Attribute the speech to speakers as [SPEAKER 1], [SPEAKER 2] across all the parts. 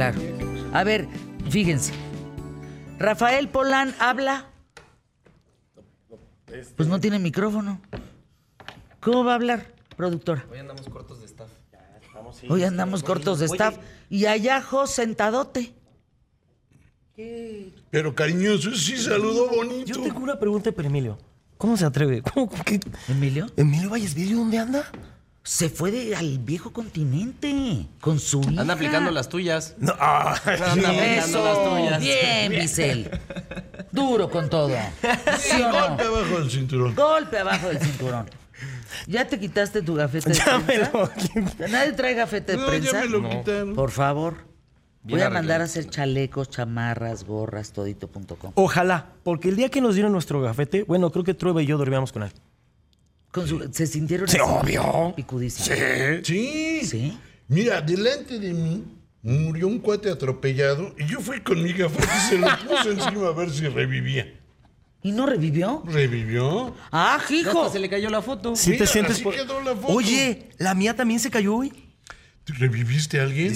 [SPEAKER 1] claro. A ver, fíjense. Rafael Polán habla. Pues no tiene micrófono. ¿Cómo va a hablar, productora?
[SPEAKER 2] Hoy andamos cortos de staff.
[SPEAKER 1] Hoy andamos cortos de staff. Y allá, Jos, sentadote.
[SPEAKER 3] Pero cariñoso, sí saludó bonito.
[SPEAKER 4] Yo tengo una pregunta para Emilio. ¿Cómo se atreve? ¿Cómo
[SPEAKER 1] ¿Emilio?
[SPEAKER 4] Emilio Vallesvillo dónde anda?
[SPEAKER 1] Se fue de- al viejo continente con su hija.
[SPEAKER 2] Anda aplicando las tuyas.
[SPEAKER 4] No, ah,
[SPEAKER 2] Anda aplicando
[SPEAKER 1] Eso,
[SPEAKER 2] las tuyas.
[SPEAKER 1] bien, Bisel. Duro con todo. ¿Sí o
[SPEAKER 3] Golpe abajo del cinturón.
[SPEAKER 1] Golpe abajo del cinturón. ¿Ya te quitaste tu gafete de
[SPEAKER 4] Ya me
[SPEAKER 1] prensa?
[SPEAKER 4] lo-
[SPEAKER 1] ¿Nadie trae gafete de
[SPEAKER 3] No,
[SPEAKER 1] prensa?
[SPEAKER 3] ya me lo quitaron.
[SPEAKER 1] Por favor.
[SPEAKER 2] Bien
[SPEAKER 1] Voy a mandar a hacer chalecos, chamarras, gorras, todito.com.
[SPEAKER 4] Ojalá, porque el día que nos dieron nuestro gafete, bueno, creo que Trueba y yo dormíamos con él.
[SPEAKER 1] Con su- se sintieron
[SPEAKER 4] Sí,
[SPEAKER 1] así,
[SPEAKER 4] obvio.
[SPEAKER 1] picudísimos.
[SPEAKER 3] Sí.
[SPEAKER 1] ¿Sí?
[SPEAKER 3] Mira, delante de mí murió un cuate atropellado y yo fui con mi gafete y se lo puse encima a ver si revivía.
[SPEAKER 1] ¿Y no revivió?
[SPEAKER 3] ¿Revivió?
[SPEAKER 1] ¡Ah, hijo!
[SPEAKER 2] hasta se le cayó la foto.
[SPEAKER 4] ¿Sí
[SPEAKER 3] Mira,
[SPEAKER 4] te sientes
[SPEAKER 3] así
[SPEAKER 4] por-
[SPEAKER 3] quedó la foto.
[SPEAKER 4] Oye, la mía también se cayó hoy.
[SPEAKER 3] ¿Tú ¿Reviviste a alguien?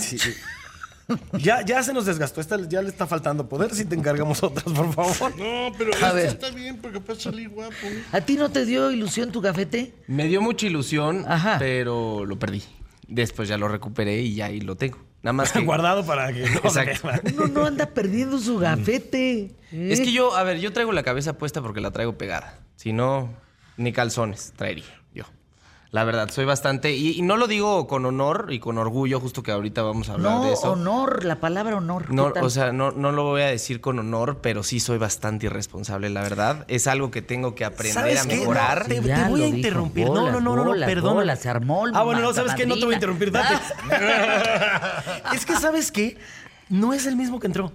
[SPEAKER 4] Ya, ya se nos desgastó. Esta ya le está faltando poder. Si te encargamos otras, por favor.
[SPEAKER 3] No, pero
[SPEAKER 1] A ver.
[SPEAKER 3] está bien porque para salir guapo.
[SPEAKER 1] ¿A ti no te dio ilusión tu gafete?
[SPEAKER 2] Me dio mucha ilusión,
[SPEAKER 1] Ajá.
[SPEAKER 2] pero lo perdí. Después ya lo recuperé y ya ahí lo tengo. Nada más que.
[SPEAKER 4] Guardado para que no se
[SPEAKER 2] Exacto.
[SPEAKER 1] Uno no anda perdiendo su gafete.
[SPEAKER 2] Es que yo, a ver, yo traigo la cabeza puesta porque la traigo pegada. Si no, ni calzones traería. La verdad, soy bastante. Y, y no lo digo con honor y con orgullo, justo que ahorita vamos a hablar
[SPEAKER 1] No,
[SPEAKER 2] de eso.
[SPEAKER 1] honor, la palabra honor. ¿qué
[SPEAKER 2] No, o sea, no, no lo voy a decir con honor, pero sí soy bastante irresponsable, la verdad. Es algo que tengo que aprender
[SPEAKER 4] ¿Sabes
[SPEAKER 2] a
[SPEAKER 4] qué?
[SPEAKER 2] mejorar.
[SPEAKER 4] No, te, voy a interrumpir.
[SPEAKER 1] Bolas,
[SPEAKER 4] no, no, no, no, perdón.
[SPEAKER 1] bolas, se armó el
[SPEAKER 4] Ah, bueno, no, ¿sabes qué? No te voy a interrumpir. Date. es que, ¿sabes qué? No es el mismo que entró.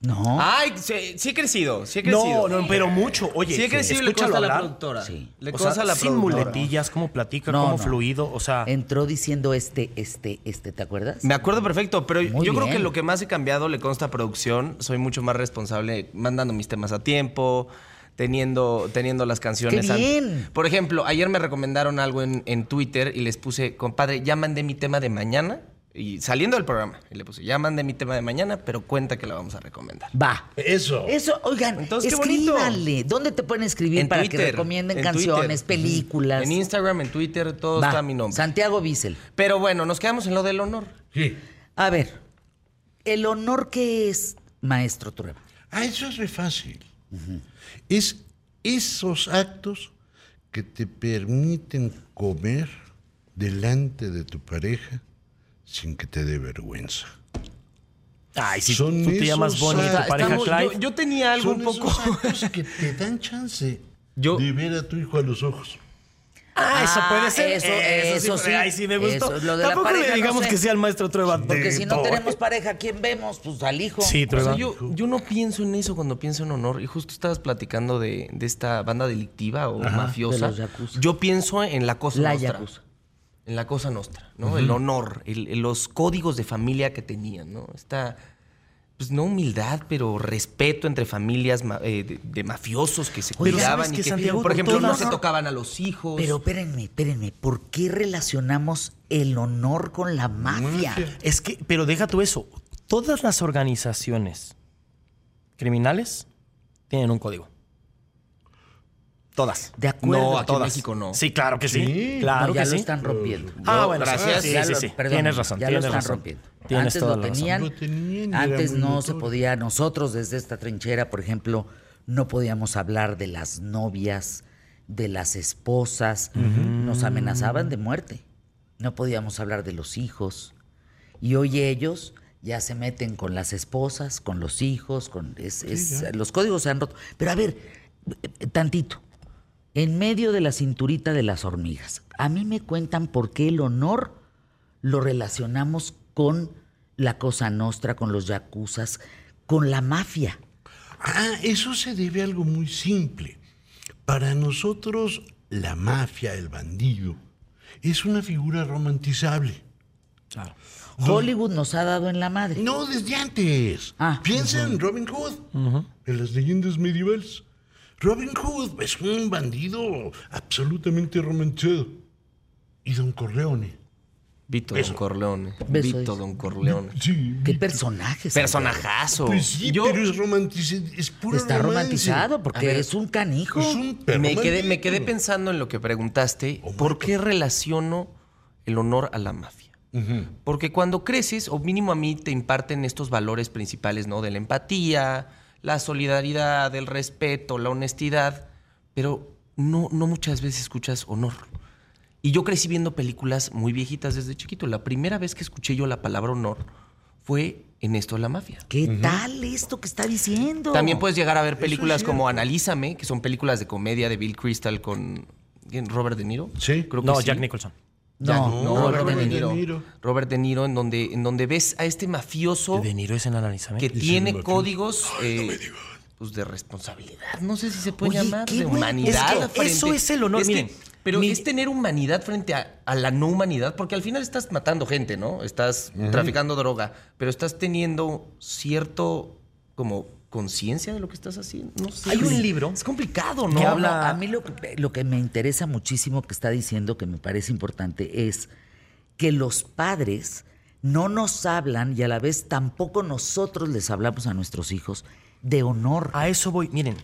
[SPEAKER 1] No.
[SPEAKER 2] Ay, sí, sí he crecido, sí he
[SPEAKER 4] No,
[SPEAKER 2] crecido.
[SPEAKER 4] no, pero mucho. Oye,
[SPEAKER 2] Sí he crecido y le
[SPEAKER 4] escúchalo
[SPEAKER 2] consta a la
[SPEAKER 4] hablar.
[SPEAKER 2] productora.
[SPEAKER 1] Sí.
[SPEAKER 2] Le
[SPEAKER 4] O
[SPEAKER 2] consta
[SPEAKER 4] sea,
[SPEAKER 2] a la
[SPEAKER 4] sin
[SPEAKER 2] productora.
[SPEAKER 4] muletillas, cómo platica,
[SPEAKER 1] No,
[SPEAKER 4] cómo
[SPEAKER 1] no.
[SPEAKER 4] fluido, o sea...
[SPEAKER 1] Entró diciendo este, este, este, ¿te acuerdas?
[SPEAKER 2] Me acuerdo perfecto, pero
[SPEAKER 1] Muy
[SPEAKER 2] yo creo
[SPEAKER 1] bien.
[SPEAKER 2] que lo que más he cambiado le consta a producción. Soy mucho más responsable mandando mis temas a tiempo, teniendo, teniendo las canciones.
[SPEAKER 1] ¡Qué
[SPEAKER 2] an-
[SPEAKER 1] bien!
[SPEAKER 2] Por ejemplo, ayer me recomendaron algo en, en Twitter y les puse, compadre, ya mandé mi tema de mañana. Y saliendo del programa, y le puse, ya mandé mi tema de mañana, pero cuenta que la vamos a recomendar.
[SPEAKER 1] Va.
[SPEAKER 3] Eso.
[SPEAKER 1] Eso, oigan,
[SPEAKER 2] Entonces, qué bonito.
[SPEAKER 1] escríbanle. ¿Dónde te pueden escribir para que recomienden
[SPEAKER 2] en
[SPEAKER 1] canciones,
[SPEAKER 2] Twitter.
[SPEAKER 1] películas?
[SPEAKER 2] En Instagram, en Twitter, todo
[SPEAKER 1] Va.
[SPEAKER 2] está mi nombre.
[SPEAKER 1] Santiago Bissell.
[SPEAKER 2] Pero bueno, nos quedamos en lo del honor.
[SPEAKER 3] Sí.
[SPEAKER 1] A ver, ¿el honor qué es, maestro Trueba?
[SPEAKER 3] Ah, eso es re fácil. Es esos actos que te permiten comer delante de tu pareja sin que te dé vergüenza.
[SPEAKER 4] Ay, si
[SPEAKER 3] Son
[SPEAKER 4] tú te llamas Bonnie, tu
[SPEAKER 3] actos.
[SPEAKER 4] pareja
[SPEAKER 2] Estamos-
[SPEAKER 4] Clive.
[SPEAKER 2] yo, yo tenía algo
[SPEAKER 3] Son
[SPEAKER 2] un poco...
[SPEAKER 3] esos actos que te dan chance
[SPEAKER 2] Yo-
[SPEAKER 3] de ver a tu hijo a los ojos.
[SPEAKER 4] Ah, eso
[SPEAKER 1] Ah,
[SPEAKER 4] puede ser.
[SPEAKER 1] eso- eso sí.
[SPEAKER 4] Ay, sí me gustó.
[SPEAKER 1] Eso, lo de la
[SPEAKER 4] Tampoco
[SPEAKER 1] pareja,
[SPEAKER 4] le
[SPEAKER 1] no
[SPEAKER 4] digamos
[SPEAKER 1] sé.
[SPEAKER 4] que sea el maestro Trueba.
[SPEAKER 1] Porque
[SPEAKER 4] de
[SPEAKER 1] si no
[SPEAKER 4] todo.
[SPEAKER 1] tenemos pareja, ¿quién vemos? Pues al hijo.
[SPEAKER 4] Sí,
[SPEAKER 2] O
[SPEAKER 4] Trueba.
[SPEAKER 2] sea, yo, yo no pienso en eso cuando pienso en honor. Y justo estabas platicando de, de esta banda delictiva o mafiosa.
[SPEAKER 1] de los yakuza.
[SPEAKER 2] Yo pienso en la cosa
[SPEAKER 1] La
[SPEAKER 2] nostra.
[SPEAKER 1] yakuza.
[SPEAKER 2] En la cosa nostra, ¿no? El honor, el- los códigos de familia que tenían, ¿no? Esta, pues no humildad, pero respeto entre familias ma- eh, de, de mafiosos que se cuidaban
[SPEAKER 4] ¿sabes
[SPEAKER 2] y que,
[SPEAKER 4] Santiago?
[SPEAKER 2] por ejemplo, no se tocaban a los hijos.
[SPEAKER 1] Pero espérenme, espérenme. ¿Por qué relacionamos el honor con la mafia?
[SPEAKER 3] Mafia.
[SPEAKER 4] Es que, pero deja tú eso. Todas las organizaciones criminales tienen un código. Todas.
[SPEAKER 1] De acuerdo.
[SPEAKER 2] No, aquí en
[SPEAKER 4] Todas.
[SPEAKER 2] México no.
[SPEAKER 4] Sí, claro que sí.
[SPEAKER 3] Sí.
[SPEAKER 4] Claro
[SPEAKER 1] No, ya
[SPEAKER 4] que
[SPEAKER 1] lo
[SPEAKER 4] sí.
[SPEAKER 1] están rompiendo.
[SPEAKER 4] Ah, bueno,
[SPEAKER 2] gracias.
[SPEAKER 4] sí, sí, sí.
[SPEAKER 1] perdón,
[SPEAKER 4] tienes razón,
[SPEAKER 1] ya
[SPEAKER 4] tienes
[SPEAKER 1] lo están
[SPEAKER 4] razón.
[SPEAKER 1] rompiendo.
[SPEAKER 4] Tienes
[SPEAKER 1] Antes
[SPEAKER 4] toda
[SPEAKER 1] lo tenían,
[SPEAKER 3] Lo
[SPEAKER 1] antes no se podía, nosotros desde esta trinchera, por ejemplo, no podíamos hablar de las novias, de las esposas, nos amenazaban de muerte. No podíamos hablar de los hijos. Y hoy ellos ya se meten con las esposas, con los hijos, con es- es- los códigos se han roto. Pero a ver, eh, tantito. En medio de la cinturita de las hormigas, a mí me cuentan por qué el honor lo relacionamos con la cosa nostra, con los yacuzas, con la mafia.
[SPEAKER 3] Ah, eso se debe a algo muy simple. Para nosotros, la mafia, el bandido, es una figura romantizable.
[SPEAKER 4] Claro.
[SPEAKER 1] Hollywood nos ha dado en la madre.
[SPEAKER 3] No, desde antes.
[SPEAKER 1] Ah.
[SPEAKER 3] Piensa en Robin Hood, en las leyendas medievales. Robin Hood es un bandido absolutamente romantizado. Y Don Corleone,
[SPEAKER 2] Vito Don Corleone.
[SPEAKER 1] Beso,
[SPEAKER 2] Vito. Don Corleone.
[SPEAKER 3] Sí.
[SPEAKER 1] Qué personaje.
[SPEAKER 2] Personajazo.
[SPEAKER 3] Pues sí,
[SPEAKER 2] Yo
[SPEAKER 3] pero es romanticado. Es puro
[SPEAKER 1] Está
[SPEAKER 3] romance.
[SPEAKER 1] romantizado porque
[SPEAKER 2] ver,
[SPEAKER 1] es un canijo.
[SPEAKER 3] Es un perro
[SPEAKER 2] me quedé, me quedé pensando en lo que preguntaste. ¿Por qué relaciono el honor a la mafia? Porque cuando creces, o mínimo a mí te imparten estos valores principales, ¿no? De la empatía, la solidaridad, el respeto, la honestidad, pero no, no muchas veces escuchas honor. Y yo crecí viendo películas muy viejitas desde chiquito. La primera vez que escuché yo la palabra honor fue en esto de la mafia.
[SPEAKER 1] ¿Qué tal esto que está diciendo?
[SPEAKER 2] También puedes llegar a ver películas
[SPEAKER 3] es
[SPEAKER 2] como. Analízame, que son películas de comedia de Bill Crystal con. Robert De Niro.
[SPEAKER 3] Sí.
[SPEAKER 2] Creo que
[SPEAKER 4] No,
[SPEAKER 2] sí.
[SPEAKER 4] Jack Nicholson.
[SPEAKER 1] No,
[SPEAKER 2] no,
[SPEAKER 1] Robert
[SPEAKER 2] Robert,
[SPEAKER 1] De
[SPEAKER 2] De
[SPEAKER 3] Niro.
[SPEAKER 2] Robert De Niro, en donde, en donde ves a este mafioso
[SPEAKER 4] De Niro es en
[SPEAKER 2] que tiene códigos eh, pues de responsabilidad. No sé si se puede
[SPEAKER 1] Oye,
[SPEAKER 2] llamar de humanidad.
[SPEAKER 4] es que
[SPEAKER 2] frente-
[SPEAKER 4] eso es el honor,
[SPEAKER 2] Es que-
[SPEAKER 4] miren,
[SPEAKER 2] pero
[SPEAKER 4] mi-
[SPEAKER 2] es tener humanidad frente a, a la no humanidad, porque al final estás matando gente, ¿no? Estás traficando droga, pero estás teniendo cierto como conciencia de lo que estás haciendo. No sé.
[SPEAKER 4] Hay un libro
[SPEAKER 2] Es complicado, ¿no?
[SPEAKER 4] que habla-
[SPEAKER 1] a mí lo que, lo que me interesa muchísimo que está diciendo, que me parece importante, es que los padres no nos hablan y a la vez tampoco nosotros les hablamos a nuestros hijos de honor.
[SPEAKER 4] A eso voy. Miren,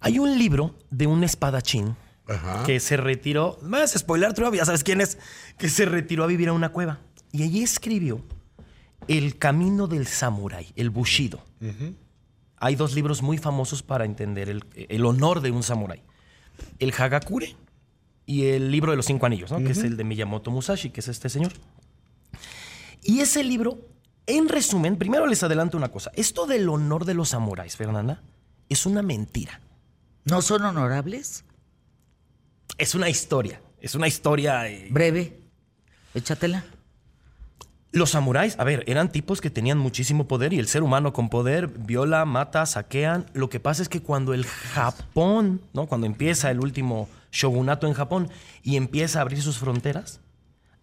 [SPEAKER 4] hay un libro de un espadachín
[SPEAKER 3] Ajá.
[SPEAKER 4] que se retiró. Más spoiler, tú ya sabes quién es. Que se retiró a vivir a una cueva. Y allí escribió El camino del samurái, el bushido. Hay dos libros muy famosos para entender el, el honor de un samurái: el Hagakure y el libro de los cinco anillos, ¿no? que es el de Miyamoto Musashi, que es este señor. Y ese libro, en resumen, primero les adelanto una cosa. Esto del honor de los samuráis, Fernanda, es una mentira.
[SPEAKER 1] ¿No son honorables?
[SPEAKER 4] Es una historia. Es una historia. eh,
[SPEAKER 1] Breve. Échatela.
[SPEAKER 4] Los samuráis, a ver, eran tipos que tenían muchísimo poder y el ser humano con poder viola, mata, saquean. Lo que pasa es que cuando el Japón, ¿no? Cuando empieza el último shogunato en Japón y empieza a abrir sus fronteras,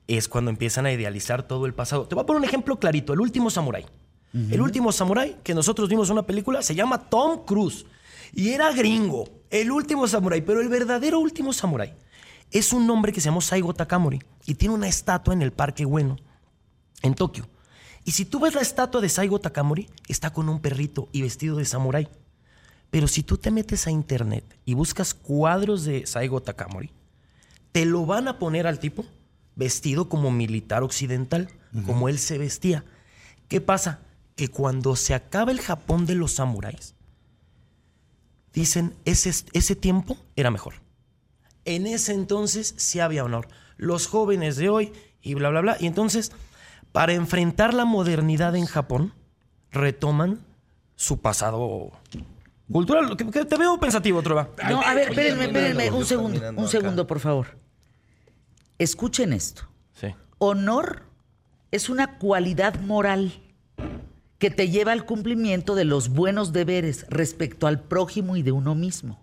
[SPEAKER 4] es cuando empiezan a idealizar todo el pasado. Te voy a poner un ejemplo clarito, el último samurái. El último samurái que nosotros vimos en una película se llama Tom Cruise y era gringo, el último samurái, pero el verdadero último samurái es un hombre que se llamó Saigo Takamori y tiene una estatua en el Parque Bueno en Tokio. Y si tú ves la estatua de Saigo Takamori, está con un perrito y vestido de samurái. Pero si tú te metes a internet y buscas cuadros de Saigo Takamori, te lo van a poner al tipo vestido como militar occidental, como él se vestía. ¿Qué pasa? Que cuando se acaba el Japón de los samuráis, dicen, ese, ese tiempo era mejor. En ese entonces sí había honor. Los jóvenes de hoy y bla, bla, bla. Y entonces, para enfrentar la modernidad en Japón, retoman su pasado cultural. Que- que Te veo pensativo, Trova.
[SPEAKER 1] No, a ver, espérenme, espérenme, un segundo, un segundo, por favor. Escuchen esto.
[SPEAKER 4] Sí.
[SPEAKER 1] Honor es una cualidad moral que te lleva al cumplimiento de los buenos deberes respecto al prójimo y de uno mismo.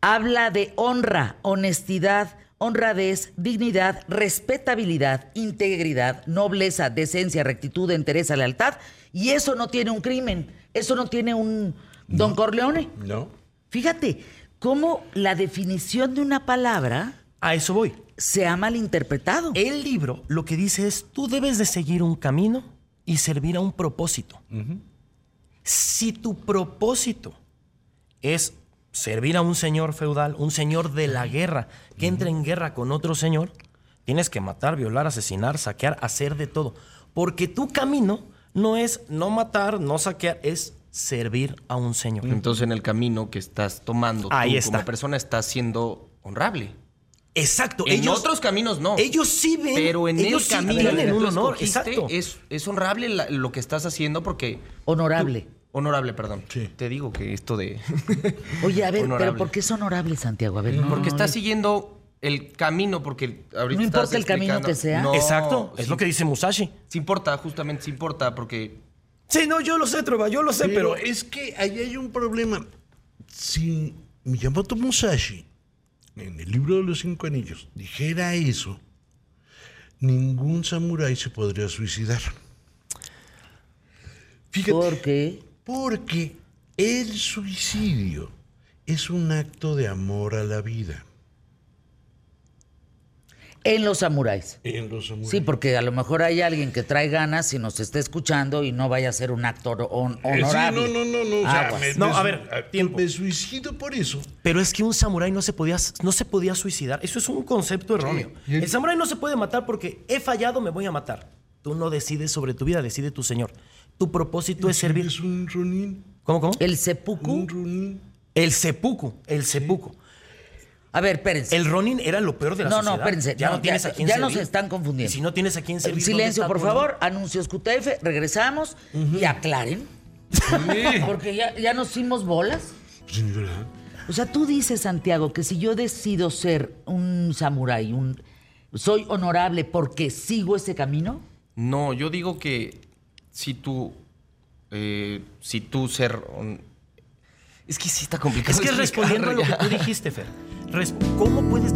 [SPEAKER 1] Habla de honra, honestidad, honradez, dignidad, respetabilidad, integridad, nobleza, decencia, rectitud, entereza, lealtad. Y eso no tiene un crimen, eso no tiene un Don Corleone.
[SPEAKER 3] ¿No?
[SPEAKER 1] Fíjate cómo la definición de una palabra
[SPEAKER 4] A eso voy.
[SPEAKER 1] se ha malinterpretado.
[SPEAKER 4] El libro lo que dice es, tú debes de seguir un camino y servir a un propósito. Si tu propósito es servir a un señor feudal, un señor de la guerra, que entra en guerra con otro señor, tienes que matar, violar, asesinar, saquear, hacer de todo. Porque tu camino no es no matar, no saquear, es servir a un señor.
[SPEAKER 2] Entonces en el camino que estás tomando tú
[SPEAKER 4] Ahí está.
[SPEAKER 2] como persona estás siendo honrable.
[SPEAKER 4] Exacto.
[SPEAKER 2] En
[SPEAKER 4] ellos,
[SPEAKER 2] otros caminos no.
[SPEAKER 4] Ellos sí ven.
[SPEAKER 2] Pero en
[SPEAKER 4] ellos
[SPEAKER 2] el
[SPEAKER 4] sí
[SPEAKER 2] camino tú
[SPEAKER 4] un honor. Exacto.
[SPEAKER 2] Es, es honrable la- lo que estás haciendo porque...
[SPEAKER 1] Honorable.
[SPEAKER 2] tú- honorable, perdón.
[SPEAKER 3] Sí.
[SPEAKER 2] Te digo que esto de...
[SPEAKER 1] Oye, a ver,
[SPEAKER 2] Honorable.
[SPEAKER 1] pero ¿por qué es honorable, Santiago? A ver, no,
[SPEAKER 2] porque
[SPEAKER 1] no.
[SPEAKER 2] siguiendo el camino, porque ahorita
[SPEAKER 1] No importa el camino que sea.
[SPEAKER 2] No,
[SPEAKER 4] Exacto. Es
[SPEAKER 2] sí-
[SPEAKER 4] lo que dice Musashi.
[SPEAKER 2] Sí importa, justamente sí importa, porque...
[SPEAKER 4] Sí, no, yo lo sé, Trova, yo lo sé,
[SPEAKER 3] Pero,
[SPEAKER 4] pero.
[SPEAKER 3] es que ahí hay un problema. Si Miyamoto Musashi, en el libro de los cinco anillos, dijera eso, ningún samurái se podría suicidar. Fíjate,
[SPEAKER 1] ¿Por qué?
[SPEAKER 3] Porque el suicidio es un acto de amor a la vida.
[SPEAKER 1] En los samuráis.
[SPEAKER 3] En los samuráis.
[SPEAKER 1] Sí, porque a lo mejor hay alguien que trae ganas y nos esté escuchando y no vaya a ser un actor hon-
[SPEAKER 3] Eh, sí,
[SPEAKER 1] honorable.
[SPEAKER 3] no, no, no, no. o
[SPEAKER 1] Ah,
[SPEAKER 3] sea,
[SPEAKER 1] pues.
[SPEAKER 3] me-
[SPEAKER 4] No,
[SPEAKER 3] me-
[SPEAKER 4] a ver, tiempo.
[SPEAKER 3] Me suicido por eso.
[SPEAKER 4] Pero es que un samurái no se podía, no se podía suicidar. Eso es un concepto erróneo.
[SPEAKER 3] El
[SPEAKER 4] samurái no se puede matar porque he fallado, me voy a matar. Tú no decides sobre tu vida, decide tu señor. Tu propósito es servir.
[SPEAKER 3] Es un ronin.
[SPEAKER 4] ¿Cómo, cómo?
[SPEAKER 1] El seppuku.
[SPEAKER 3] Un ronin.
[SPEAKER 4] El seppuku, el seppuku.
[SPEAKER 1] A ver, espérense.
[SPEAKER 4] El Ronin era lo peor de la
[SPEAKER 1] No, no,
[SPEAKER 4] sociedad.
[SPEAKER 1] espérense.
[SPEAKER 4] Ya no,
[SPEAKER 1] No,
[SPEAKER 4] tienes
[SPEAKER 1] ya-
[SPEAKER 4] a quién
[SPEAKER 1] ya
[SPEAKER 4] servir.
[SPEAKER 1] nos están confundiendo.
[SPEAKER 4] Y si no tienes a quién servir. ¿dónde
[SPEAKER 1] Silencio,
[SPEAKER 4] está
[SPEAKER 1] por favor. Anuncios QTF. Regresamos y aclaren. Porque ya, ya nos hicimos bolas. O sea, tú dices, Santiago, que si yo decido ser un samurái, un, soy honorable porque sigo ese camino.
[SPEAKER 2] No, yo digo que si tú, eh, si tú ser... Es que sí está complicado.
[SPEAKER 4] Es que respondiendo a lo que tú dijiste, Fer. ¿Cómo puedes.?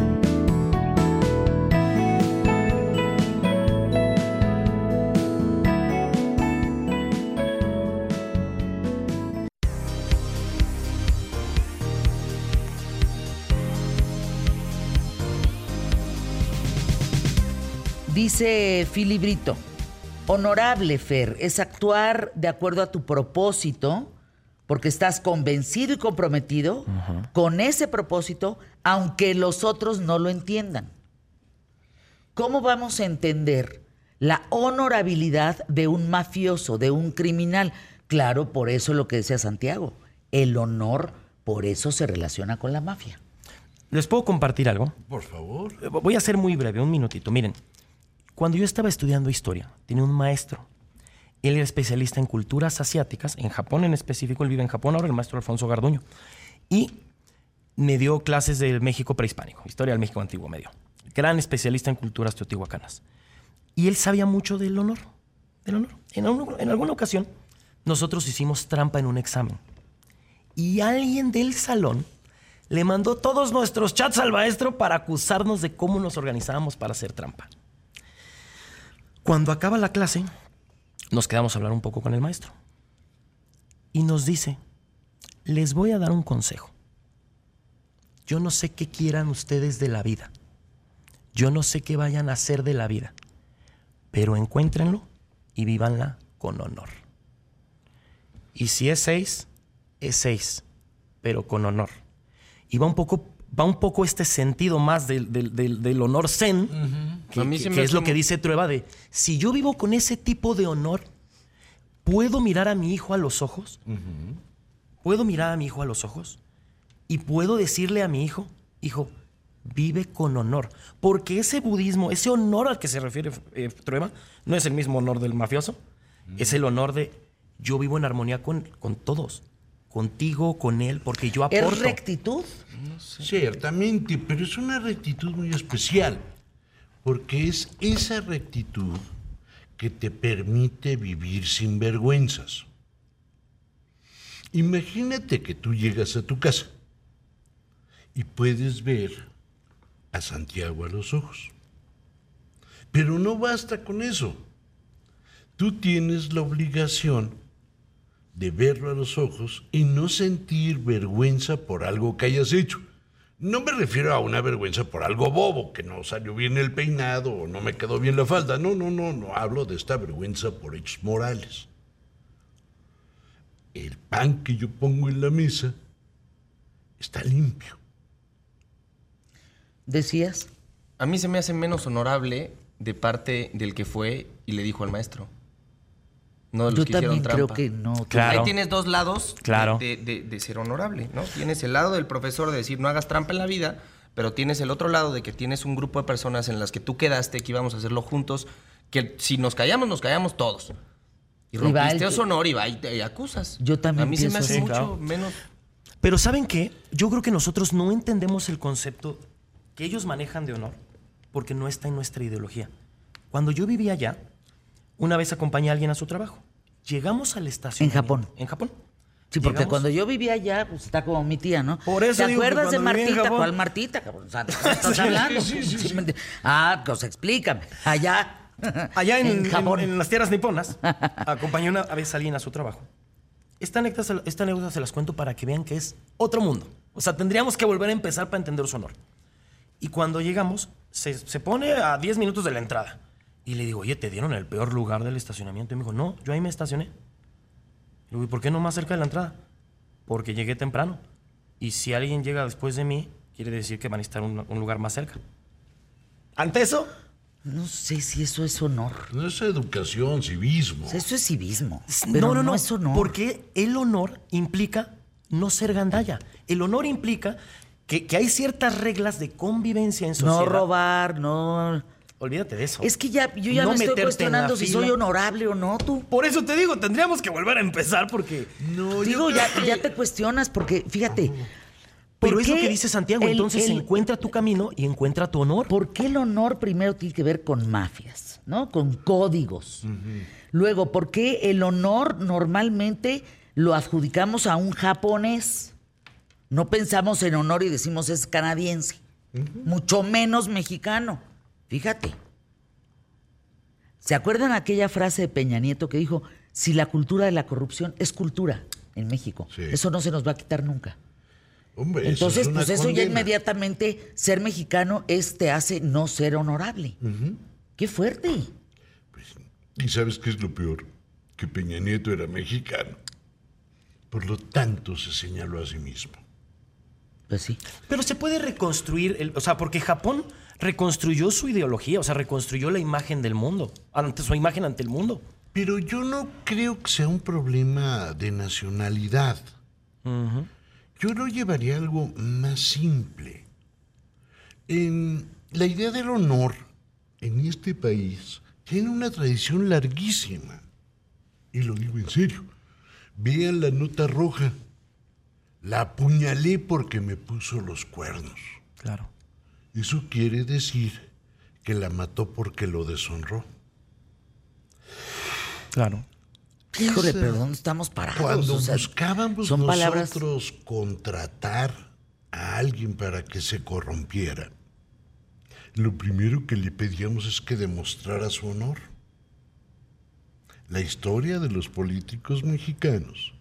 [SPEAKER 1] Dice Filibrito, honorable Fer, es actuar de acuerdo a tu propósito, porque estás convencido y comprometido con ese propósito, aunque los otros no lo entiendan. ¿Cómo vamos a entender la honorabilidad de un mafioso, de un criminal? Claro, por eso lo que decía Santiago, el honor, por eso se relaciona con la mafia.
[SPEAKER 4] ¿Les puedo compartir algo?
[SPEAKER 3] Por favor.
[SPEAKER 4] Eh, Voy a ser muy breve, un minutito. Miren, cuando yo estaba estudiando historia, tenía un maestro. Él era especialista en culturas asiáticas, en Japón en específico. Él vive en Japón ahora, el maestro Alfonso Garduño. Y me dio clases del México prehispánico, historia del México antiguo medio. Gran especialista en culturas teotihuacanas. Y él sabía mucho del honor. Del honor. En, algún- en alguna ocasión, nosotros hicimos trampa en un examen. Y alguien del salón le mandó todos nuestros chats al maestro para acusarnos de cómo nos organizábamos para hacer trampa. Cuando acaba la clase, nos quedamos a hablar un poco con el maestro. Y nos dice, les voy a dar un consejo. Yo no sé qué quieran ustedes de la vida. Yo no sé qué vayan a hacer de la vida. Pero encuéntrenlo y vívanla con honor. Y si es seis, es seis, pero con honor. Y va un poco, va un poco este sentido más del, del- del- del honor zen, que, es
[SPEAKER 2] hace
[SPEAKER 4] lo que dice Trueba de, si yo vivo con ese tipo de honor, ¿puedo mirar a mi hijo a los ojos? ¿Puedo mirar a mi hijo a los ojos? Y puedo decirle a mi hijo, hijo, vive con honor. Porque ese budismo, ese honor al que se refiere eh, Trueba, no es el mismo honor del mafioso. Es el honor de yo vivo en armonía con, con todos. Contigo, con él, porque yo aporto.
[SPEAKER 1] ¿Es rectitud?
[SPEAKER 3] Ciertamente, pero es una rectitud muy especial, porque es esa rectitud que te permite vivir sin vergüenzas. Imagínate que tú llegas a tu casa y puedes ver a Santiago a los ojos. Pero no basta con eso. Tú tienes la obligación de verlo a los ojos y no sentir vergüenza por algo que hayas hecho. No me refiero a una vergüenza por algo bobo, que no salió bien el peinado o no me quedó bien la falda. No, no, no, no. Hablo de esta vergüenza por hechos morales. El pan que yo pongo en la mesa está limpio.
[SPEAKER 1] ¿Decías?
[SPEAKER 2] A mí se me hace menos honorable de parte del que fue y le dijo al maestro. No de los
[SPEAKER 1] Yo
[SPEAKER 2] que hicieron
[SPEAKER 1] también creo
[SPEAKER 2] trampa.
[SPEAKER 1] que no.
[SPEAKER 4] Claro.
[SPEAKER 2] Ahí tienes dos lados de-
[SPEAKER 4] Claro.
[SPEAKER 2] de, de- de ser honorable, ¿no? Tienes el lado del profesor de decir no hagas trampa en la vida, pero tienes el otro lado de que tienes un grupo de personas en las que tú quedaste, que íbamos a hacerlo juntos, que si nos callamos, nos callamos todos. Y rompiste honor y va y te y acusas.
[SPEAKER 1] Yo también
[SPEAKER 2] A mí se me hace
[SPEAKER 1] así.
[SPEAKER 2] mucho
[SPEAKER 4] Claro.
[SPEAKER 2] menos...
[SPEAKER 4] Pero ¿saben qué? Yo creo que nosotros no entendemos el concepto que ellos manejan de honor porque no está en nuestra ideología. Cuando yo vivía allá, una vez acompañé a alguien a su trabajo. Llegamos a la estación.
[SPEAKER 1] En Japón.
[SPEAKER 4] En Japón.
[SPEAKER 1] Sí, porque
[SPEAKER 4] Llegamos-
[SPEAKER 1] cuando yo vivía allá, pues está como mi tía, ¿no?
[SPEAKER 4] Por eso
[SPEAKER 1] ¿Te
[SPEAKER 4] digo
[SPEAKER 1] acuerdas de Martita? ¿Cuál Martita, cabrón? O sea, ¿de qué estás hablando? Sí, me ent- Ah, pues explícame. Allá.
[SPEAKER 4] Allá en, en-
[SPEAKER 1] Japón.
[SPEAKER 4] en las tierras niponas, acompañé una vez a alguien a su trabajo. Esta anécdota, esta anécdota se las cuento para que vean que es otro mundo. O sea, tendríamos que volver a empezar para entender su honor. Y cuando llegamos, se, se pone a 10 minutos de la entrada. Y le digo, oye, ¿te dieron el peor lugar del estacionamiento? Y me dijo, no, yo ahí me estacioné. Le digo, ¿y por qué no más cerca de la entrada? Porque llegué temprano. Y si alguien llega después de mí, quiere decir que van a estar un, un lugar más cerca. Ante eso,
[SPEAKER 1] No sé si eso es honor.
[SPEAKER 3] No es educación, civismo.
[SPEAKER 1] Eso es civismo. Pero
[SPEAKER 4] no, no, no,
[SPEAKER 1] es honor.
[SPEAKER 4] Porque el honor implica no ser gandalla. El honor implica que, que hay ciertas reglas de convivencia en sociedad.
[SPEAKER 1] No robar, no.
[SPEAKER 4] Olvídate de eso.
[SPEAKER 1] Es que ya, yo ya
[SPEAKER 4] No
[SPEAKER 1] me estoy cuestionando si soy honorable o no, tú.
[SPEAKER 4] Por eso te digo, tendríamos que volver a empezar porque...
[SPEAKER 3] No,
[SPEAKER 1] Digo, ya,
[SPEAKER 3] que-
[SPEAKER 1] ya te cuestionas, porque fíjate.
[SPEAKER 4] Pero
[SPEAKER 1] ¿por
[SPEAKER 4] es lo que dice Santiago,
[SPEAKER 1] el-
[SPEAKER 4] entonces
[SPEAKER 1] el-
[SPEAKER 4] encuentra tu camino y encuentra tu honor.
[SPEAKER 1] ¿Por qué el honor primero tiene que ver con mafias, ¿no? Con códigos. Luego, ¿por qué el honor normalmente lo adjudicamos a un japonés? No pensamos en honor y decimos es canadiense. Mucho menos mexicano. Fíjate. ¿Se acuerdan aquella frase de Peña Nieto que dijo, si la cultura de la corrupción es cultura en México?
[SPEAKER 3] Sí.
[SPEAKER 1] Eso no se nos va a quitar nunca.
[SPEAKER 3] Hombre, eso
[SPEAKER 1] Entonces,
[SPEAKER 3] es una
[SPEAKER 1] pues eso ya inmediatamente, ser mexicano es, te hace no ser honorable. ¡Qué fuerte!
[SPEAKER 3] ¿Y sabes qué es lo peor? Que Peña Nieto era mexicano. Por lo tanto, se señaló a sí mismo.
[SPEAKER 1] Pues sí.
[SPEAKER 4] Pero se puede reconstruir, el- o sea, porque Japón reconstruyó su ideología, o sea, reconstruyó la imagen del mundo, ante su imagen ante el mundo.
[SPEAKER 3] Pero yo no creo que sea un problema de nacionalidad. Yo lo llevaría a algo más simple. En la idea del honor en este país tiene una tradición larguísima. Y lo digo en serio. Vean la nota roja. La apuñalé porque me puso los cuernos.
[SPEAKER 4] Claro.
[SPEAKER 3] Eso quiere decir que la mató porque lo deshonró.
[SPEAKER 4] Claro.
[SPEAKER 1] Híjole, ¿dónde estamos parados?
[SPEAKER 3] Cuando
[SPEAKER 1] O sea,
[SPEAKER 3] buscábamos
[SPEAKER 1] son palabras.
[SPEAKER 3] nosotros contratar a alguien para que se corrompiera, lo primero que le pedíamos es que demostrara su honor. La historia de los políticos mexicanos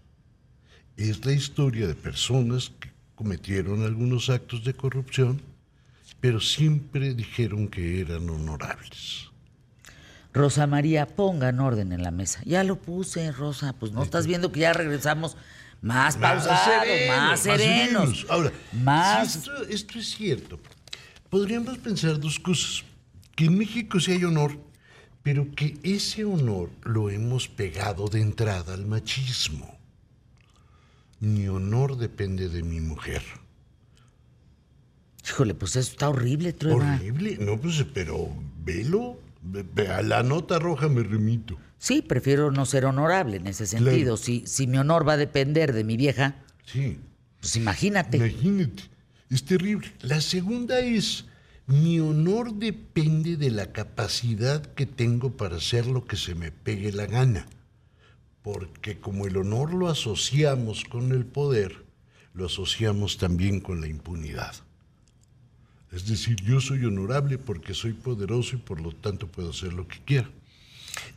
[SPEAKER 3] es la historia de personas que cometieron algunos actos de corrupción, pero siempre dijeron que eran honorables.
[SPEAKER 1] Rosa María, pongan orden en la mesa. Ya lo puse, Rosa. Pues no estás viendo que ya regresamos más pausados, más serenos.
[SPEAKER 3] Ahora,
[SPEAKER 1] más.
[SPEAKER 3] si esto, esto es cierto. Podríamos pensar dos cosas. Que en México sí hay honor, pero que ese honor lo hemos pegado de entrada al machismo. Mi honor depende de mi mujer.
[SPEAKER 1] Híjole, pues eso está horrible, Trueba.
[SPEAKER 3] Horrible. No, pues, pero velo. Ve- ve, A la nota roja me remito.
[SPEAKER 1] Sí, prefiero no ser honorable en ese sentido.
[SPEAKER 3] Claro.
[SPEAKER 1] Si, si mi honor va a depender de mi vieja,
[SPEAKER 3] Sí.
[SPEAKER 1] pues imagínate.
[SPEAKER 3] Imagínate, es terrible. La segunda es, mi honor depende de la capacidad que tengo para hacer lo que se me pegue la gana. Porque como el honor lo asociamos con el poder, lo asociamos también con la impunidad. Es decir, yo soy honorable porque soy poderoso y por lo tanto puedo hacer lo que quiera.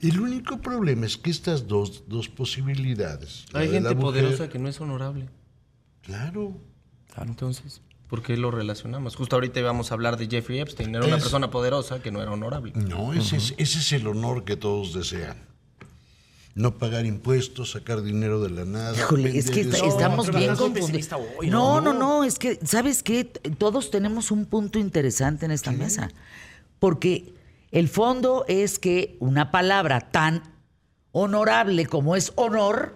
[SPEAKER 3] El único problema es que estas dos, dos posibilidades...
[SPEAKER 2] Hay gente
[SPEAKER 3] mujer-
[SPEAKER 2] poderosa que no es honorable.
[SPEAKER 3] Claro,
[SPEAKER 2] Entonces, ¿por qué lo relacionamos? Justo ahorita íbamos a hablar de Jeffrey Epstein. Era una
[SPEAKER 3] Es-
[SPEAKER 2] persona poderosa que no era honorable.
[SPEAKER 3] No, ese, es, ese es el honor que todos desean. No pagar impuestos, sacar dinero de la nada.
[SPEAKER 1] Híjole, es que está- estamos bien confundidos.
[SPEAKER 4] hoy,
[SPEAKER 1] No,
[SPEAKER 4] ¿no?
[SPEAKER 1] no, no, es que, ¿sabes qué? Todos tenemos un punto interesante en esta mesa. Porque el fondo es que una palabra tan honorable como es honor,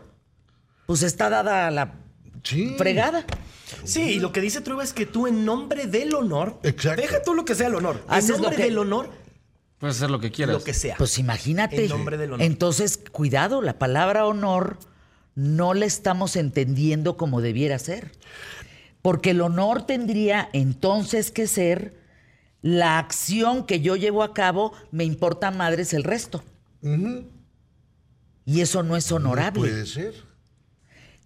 [SPEAKER 1] pues está dada a la
[SPEAKER 3] Sí.
[SPEAKER 1] fregada.
[SPEAKER 4] Sí, y lo que dice Trueba es que tú en nombre del honor,
[SPEAKER 3] Exacto.
[SPEAKER 4] deja tú lo que sea el honor,
[SPEAKER 1] Haces
[SPEAKER 4] en
[SPEAKER 1] lo
[SPEAKER 4] nombre
[SPEAKER 1] que-
[SPEAKER 4] del honor,
[SPEAKER 2] Puedes hacer lo que quieras.
[SPEAKER 4] lo que sea.
[SPEAKER 1] Pues imagínate.
[SPEAKER 4] En nombre del honor.
[SPEAKER 1] Entonces, cuidado, la palabra honor no la estamos entendiendo como debiera ser. Porque el honor tendría entonces que ser la acción que yo llevo a cabo, me importa madres el resto. Y eso no es honorable.
[SPEAKER 3] Puede ser.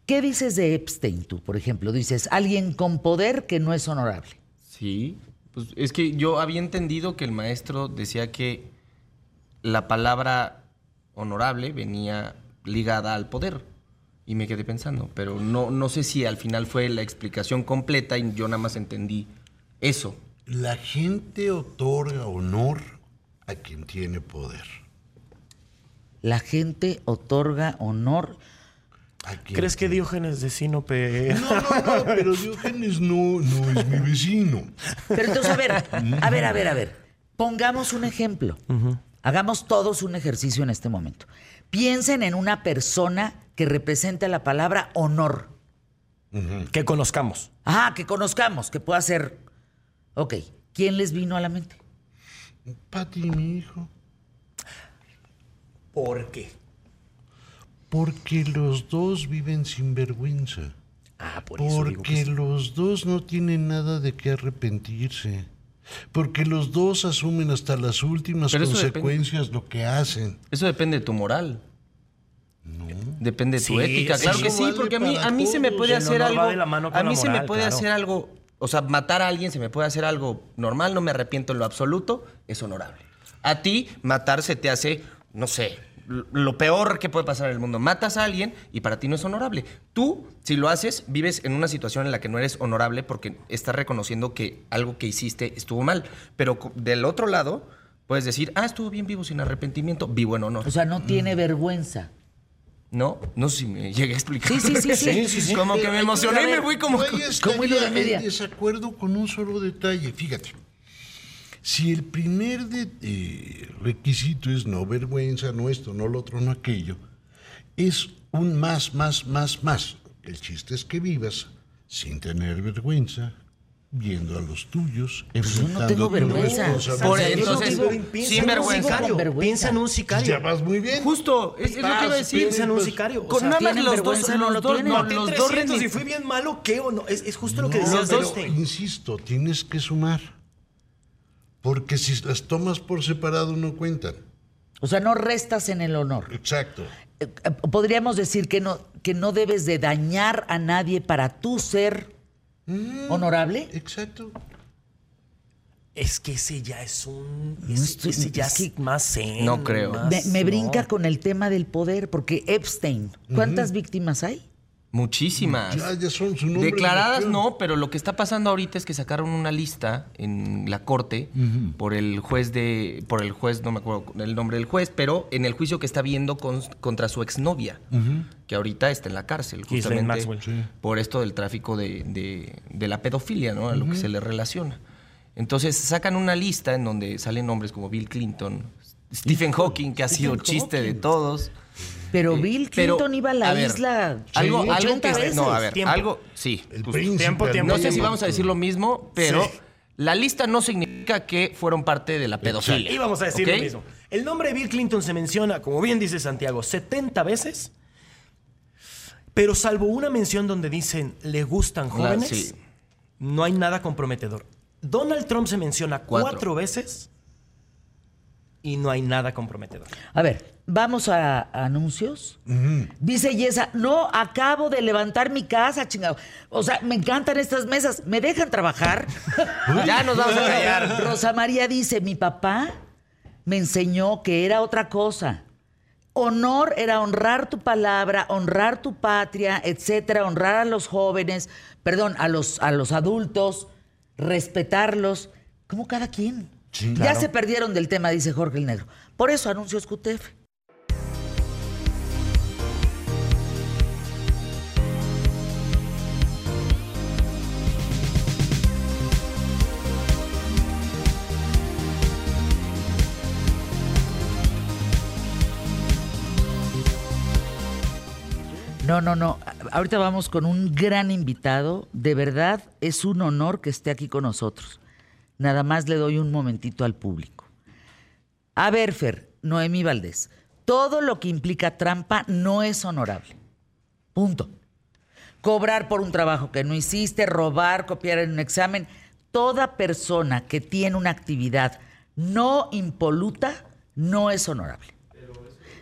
[SPEAKER 1] ¿Qué dices de Epstein tú, por ejemplo? Dices, alguien con poder que no es honorable.
[SPEAKER 2] Sí, pues es que yo había entendido que el maestro decía que la palabra honorable venía ligada al poder. Y me quedé pensando, pero no, no sé si al final fue la explicación completa y yo nada más entendí eso.
[SPEAKER 3] La gente otorga honor a quien tiene poder.
[SPEAKER 1] La gente otorga honor.
[SPEAKER 3] ¿A quien
[SPEAKER 4] ¿Crees que Diógenes de Sinope...
[SPEAKER 3] No, no, no, pero Diógenes no, no es mi vecino.
[SPEAKER 1] Pero entonces, a ver, a ver, a ver, a ver. Pongamos un ejemplo. Hagamos todos un ejercicio en este momento. Piensen en una persona que represente la palabra honor.
[SPEAKER 4] que conozcamos.
[SPEAKER 1] Ah, que conozcamos, que pueda ser. Ok, ¿quién les vino a la mente?
[SPEAKER 3] Pati, mi hijo.
[SPEAKER 4] ¿Por qué?
[SPEAKER 3] Porque los dos viven sin vergüenza.
[SPEAKER 4] Ah, por eso digo
[SPEAKER 3] Porque
[SPEAKER 4] que sí.
[SPEAKER 3] los dos no tienen nada de qué arrepentirse. Porque los dos asumen hasta las últimas
[SPEAKER 2] Pero eso depende.
[SPEAKER 3] consecuencias lo que hacen.
[SPEAKER 2] Eso depende de tu moral. Depende de tu
[SPEAKER 4] Sí,
[SPEAKER 2] ética.
[SPEAKER 4] sí,
[SPEAKER 2] Claro
[SPEAKER 4] sí.
[SPEAKER 2] que sí,
[SPEAKER 3] Vale
[SPEAKER 2] porque a mí,
[SPEAKER 3] para
[SPEAKER 2] a mí se me puede hacer algo.
[SPEAKER 4] de la mano con
[SPEAKER 2] A mí se me puede
[SPEAKER 4] claro.
[SPEAKER 2] hacer algo. O sea, matar a alguien se me puede hacer algo normal, no me arrepiento en lo absoluto, es honorable. A ti, matar se te hace, no sé, lo peor que puede pasar en el mundo. Matas a alguien y para ti no es honorable. Tú, si lo haces, vives en una situación en la que no eres honorable porque estás reconociendo que algo que hiciste estuvo mal. Pero del otro lado, puedes decir, ah, estuvo bien vivo sin arrepentimiento, vivo en honor.
[SPEAKER 1] O sea, no tiene vergüenza.
[SPEAKER 2] No, no sé si me llegué a explicar.
[SPEAKER 1] Sí, sí, sí, sí.
[SPEAKER 2] Como que me emocioné y me fui como...
[SPEAKER 3] Yo
[SPEAKER 1] como
[SPEAKER 3] estaría
[SPEAKER 1] media.
[SPEAKER 3] en desacuerdo con un solo detalle. Fíjate, si el primer de- eh, requisito es no vergüenza, no esto, no lo otro, no aquello, es un más, más, más, más. El chiste es que vivas sin tener vergüenza, viendo a los tuyos,
[SPEAKER 1] Pues yo no tengo
[SPEAKER 3] tu
[SPEAKER 1] vergüenza.
[SPEAKER 3] responsabilidad.
[SPEAKER 2] Por
[SPEAKER 1] yo no
[SPEAKER 2] entonces,
[SPEAKER 1] vivo-
[SPEAKER 4] Piensa
[SPEAKER 2] sin
[SPEAKER 4] en
[SPEAKER 2] vergüenza.
[SPEAKER 1] vergüenza.
[SPEAKER 4] Piensa en un sicario.
[SPEAKER 3] Ya vas muy bien.
[SPEAKER 2] Justo, es, es lo que iba a decir.
[SPEAKER 4] Piensa en un sicario. O
[SPEAKER 2] Con
[SPEAKER 4] sea,
[SPEAKER 2] nada más
[SPEAKER 1] ¿tienen
[SPEAKER 2] los dos?
[SPEAKER 1] No
[SPEAKER 2] los
[SPEAKER 1] lo
[SPEAKER 2] dos,
[SPEAKER 1] tienen.
[SPEAKER 2] no, los
[SPEAKER 4] 300
[SPEAKER 2] dos rendi-
[SPEAKER 4] y fui bien malo, ¿qué o no? Es, es justo lo que
[SPEAKER 3] No,
[SPEAKER 4] decías
[SPEAKER 2] los dos-.
[SPEAKER 3] Insisto, tienes que sumar. Porque si las tomas por separado no cuentan.
[SPEAKER 1] O sea, no restas en el honor.
[SPEAKER 3] Exacto.
[SPEAKER 1] Eh, Podríamos decir que no, que no debes de dañar a nadie para tú ser honorable.
[SPEAKER 3] Exacto.
[SPEAKER 4] Es que ese ya es un.
[SPEAKER 1] No
[SPEAKER 4] Ese,
[SPEAKER 1] estoy-
[SPEAKER 4] ese ya
[SPEAKER 1] es que-
[SPEAKER 4] más
[SPEAKER 2] No creo.
[SPEAKER 4] más-
[SPEAKER 1] Me, me
[SPEAKER 4] no.
[SPEAKER 1] brinca con el tema del poder, porque Epstein, ¿cuántas víctimas hay?
[SPEAKER 2] Muchísimas.
[SPEAKER 3] Ya, ya son su nombre.
[SPEAKER 2] Declaradas no, pero lo que está pasando ahorita es que sacaron una lista en la corte por el juez de, por el juez, no me acuerdo el nombre del juez, pero en el juicio que está viendo con- contra su exnovia, que ahorita está en la cárcel, justamente
[SPEAKER 4] Maxwell.
[SPEAKER 2] por esto del tráfico de, de- de la pedofilia, ¿no? A lo que se le relaciona. Entonces sacan una lista en donde salen nombres como Bill Clinton, Stephen Hawking, que ha sido chiste de todos.
[SPEAKER 1] Pero
[SPEAKER 2] Eh,
[SPEAKER 1] Bill
[SPEAKER 2] pero,
[SPEAKER 1] Clinton iba a la
[SPEAKER 2] ver,
[SPEAKER 1] isla
[SPEAKER 2] algo, algo
[SPEAKER 1] 80
[SPEAKER 2] que
[SPEAKER 1] veces.
[SPEAKER 2] no, a ver,
[SPEAKER 4] Tiempo.
[SPEAKER 2] algo sí.
[SPEAKER 3] El
[SPEAKER 2] justo.
[SPEAKER 3] príncipe.
[SPEAKER 4] Tiempo, tiempo,
[SPEAKER 2] No sé si vamos a decir lo mismo, pero
[SPEAKER 4] Sí.
[SPEAKER 2] la lista no significa que fueron parte de la pedofilia.
[SPEAKER 4] Y vamos a decir lo mismo. El nombre de Bill Clinton se menciona, como bien dice Santiago, 70 veces. Pero salvo una mención donde dicen le gustan jóvenes,
[SPEAKER 2] sí.
[SPEAKER 4] no hay nada comprometedor. Donald Trump se menciona
[SPEAKER 2] Cuatro.
[SPEAKER 4] cuatro veces y no hay nada comprometedor.
[SPEAKER 1] A ver, vamos a, a anuncios. Dice Yesa, no, acabo de levantar mi casa, chingado. O sea, me encantan estas mesas. ¿Me dejan trabajar?
[SPEAKER 2] Ya nos vamos a callar.
[SPEAKER 1] Rosa María dice, mi papá me enseñó que era otra cosa. Honor era honrar tu palabra, honrar tu patria, etcétera, honrar a los jóvenes, perdón, a los, a los adultos, respetarlos, como cada quien.
[SPEAKER 3] Sí,
[SPEAKER 1] ya
[SPEAKER 3] claro.
[SPEAKER 1] se perdieron del tema, dice Jorge el Negro. Por eso anuncios QTF. No, no, no. Ahorita vamos con un gran invitado. De verdad, es un honor que esté aquí con nosotros. Nada más le doy un momentito al público. A ver, Fer, Noemí Valdés, todo lo que implica trampa no es honorable. Punto. Cobrar por un trabajo que no hiciste, robar, copiar en un examen. Toda persona que tiene una actividad no impoluta no es honorable.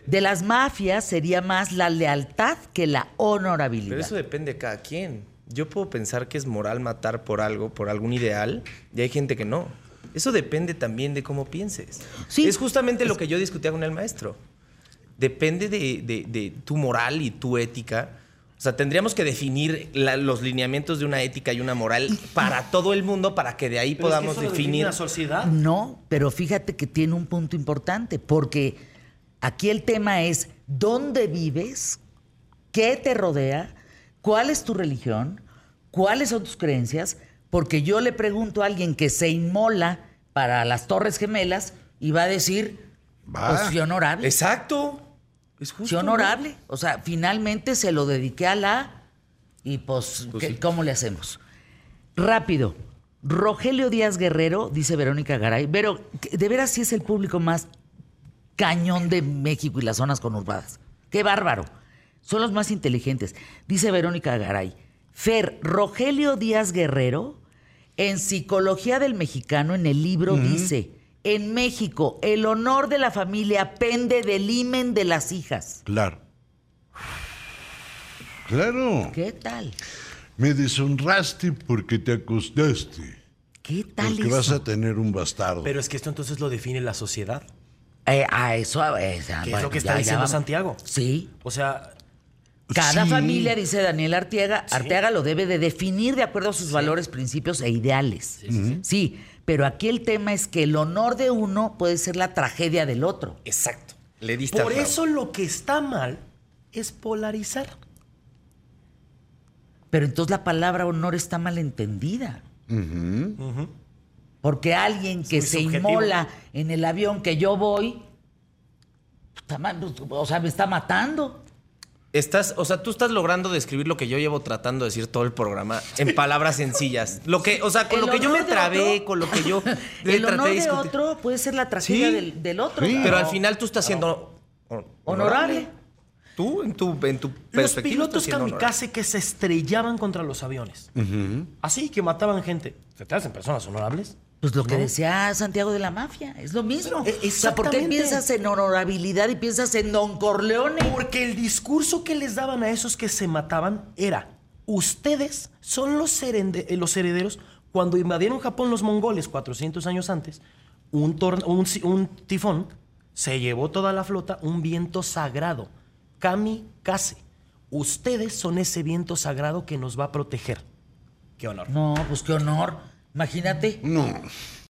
[SPEAKER 1] De las mafias sería más la lealtad que la honorabilidad.
[SPEAKER 5] Pero eso depende de cada quien. Yo puedo pensar que es moral matar por algo, por algún ideal, y hay gente que no. Eso depende también de cómo pienses.
[SPEAKER 1] Sí.
[SPEAKER 5] Es justamente lo que yo discutía con el maestro. Depende de, de- de tu moral y tu ética. O sea, tendríamos que definir la- los lineamientos de una ética y una moral para todo el mundo para que de ahí
[SPEAKER 4] Pero es que
[SPEAKER 5] podamos
[SPEAKER 4] eso
[SPEAKER 5] definir.
[SPEAKER 4] la sociedad.
[SPEAKER 1] No, pero fíjate que tiene un punto importante, porque aquí el tema es dónde vives, qué te rodea, cuál es tu religión, cuáles son tus creencias, porque yo le pregunto a alguien que se inmola para las Torres Gemelas y va a decir,
[SPEAKER 3] Va.
[SPEAKER 1] pues sí honorable,
[SPEAKER 5] Exacto. Es justo.
[SPEAKER 1] sí honorable. O sea, finalmente se lo dediqué a la y pues,
[SPEAKER 5] Pues
[SPEAKER 1] ¿qué-
[SPEAKER 5] sí.
[SPEAKER 1] ¿cómo le hacemos? Rápido. Rogelio Díaz Guerrero, dice Verónica Garay. Pero, de veras sí es el público más cañón de México y las zonas conurbadas. ¡Qué bárbaro! Son los más inteligentes. Dice Verónica Garay. Fer, Rogelio Díaz Guerrero, en Psicología del Mexicano, en el libro, dice: En México, el honor de la familia pende del himen de las hijas.
[SPEAKER 3] Claro. Claro.
[SPEAKER 1] ¿Qué tal?
[SPEAKER 3] Me deshonraste porque te acostaste.
[SPEAKER 1] ¿Qué tal
[SPEAKER 3] Porque
[SPEAKER 1] eso?
[SPEAKER 3] vas a tener un bastardo.
[SPEAKER 4] Pero es que esto entonces lo define la sociedad.
[SPEAKER 1] Eh, a eso, a
[SPEAKER 4] ¿Qué es lo que está
[SPEAKER 1] ya
[SPEAKER 4] diciendo. Santiago?
[SPEAKER 1] Sí.
[SPEAKER 4] O sea,
[SPEAKER 1] Cada
[SPEAKER 3] Sí.
[SPEAKER 1] familia, dice Daniel Arteaga, Arteaga lo debe de definir de acuerdo a sus valores, principios e ideales. Sí, pero aquí el tema es que el honor de uno puede ser la tragedia del otro.
[SPEAKER 5] Exacto. Le diste
[SPEAKER 4] por eso lo que está mal es polarizar.
[SPEAKER 1] Pero entonces la palabra honor está mal entendida. Porque alguien que se
[SPEAKER 4] subjetivo.
[SPEAKER 1] inmola en el avión que yo voy, está ma- o sea, me está matando.
[SPEAKER 5] Estás, o sea, tú estás logrando describir lo que yo llevo tratando de decir todo el programa en palabras sencillas. Lo que, o sea, con
[SPEAKER 1] El
[SPEAKER 5] lo que yo me trabé,
[SPEAKER 1] otro-
[SPEAKER 5] con lo que yo
[SPEAKER 1] el
[SPEAKER 5] traté
[SPEAKER 1] honor
[SPEAKER 5] de
[SPEAKER 1] otro puede ser la tragedia
[SPEAKER 5] Sí.
[SPEAKER 1] del, del otro.
[SPEAKER 3] Sí.
[SPEAKER 5] Pero al final tú estás siendo hon-
[SPEAKER 1] Honorable.
[SPEAKER 5] Tú, en tu, en tu
[SPEAKER 4] Los
[SPEAKER 5] perspectiva.
[SPEAKER 4] pilotos
[SPEAKER 5] estás siendo honorable.
[SPEAKER 4] kamikaze que se estrellaban contra los aviones. Así que mataban gente. ¿Se te hacen personas honorables?
[SPEAKER 1] Pues lo que decía Santiago de la Mafia, es lo mismo.
[SPEAKER 4] Eh,
[SPEAKER 1] o sea, ¿por qué piensas en honorabilidad y piensas en Don Corleone?
[SPEAKER 4] Porque el discurso que les daban a esos que se mataban era, ustedes son los, eh, los herederos. Cuando invadieron Japón los mongoles 400 años antes, un, tifón se llevó toda la flota, un viento sagrado, kamikaze. Ustedes son ese viento sagrado que nos va a proteger. Qué honor.
[SPEAKER 1] No, pues qué honor. Imagínate.
[SPEAKER 3] No.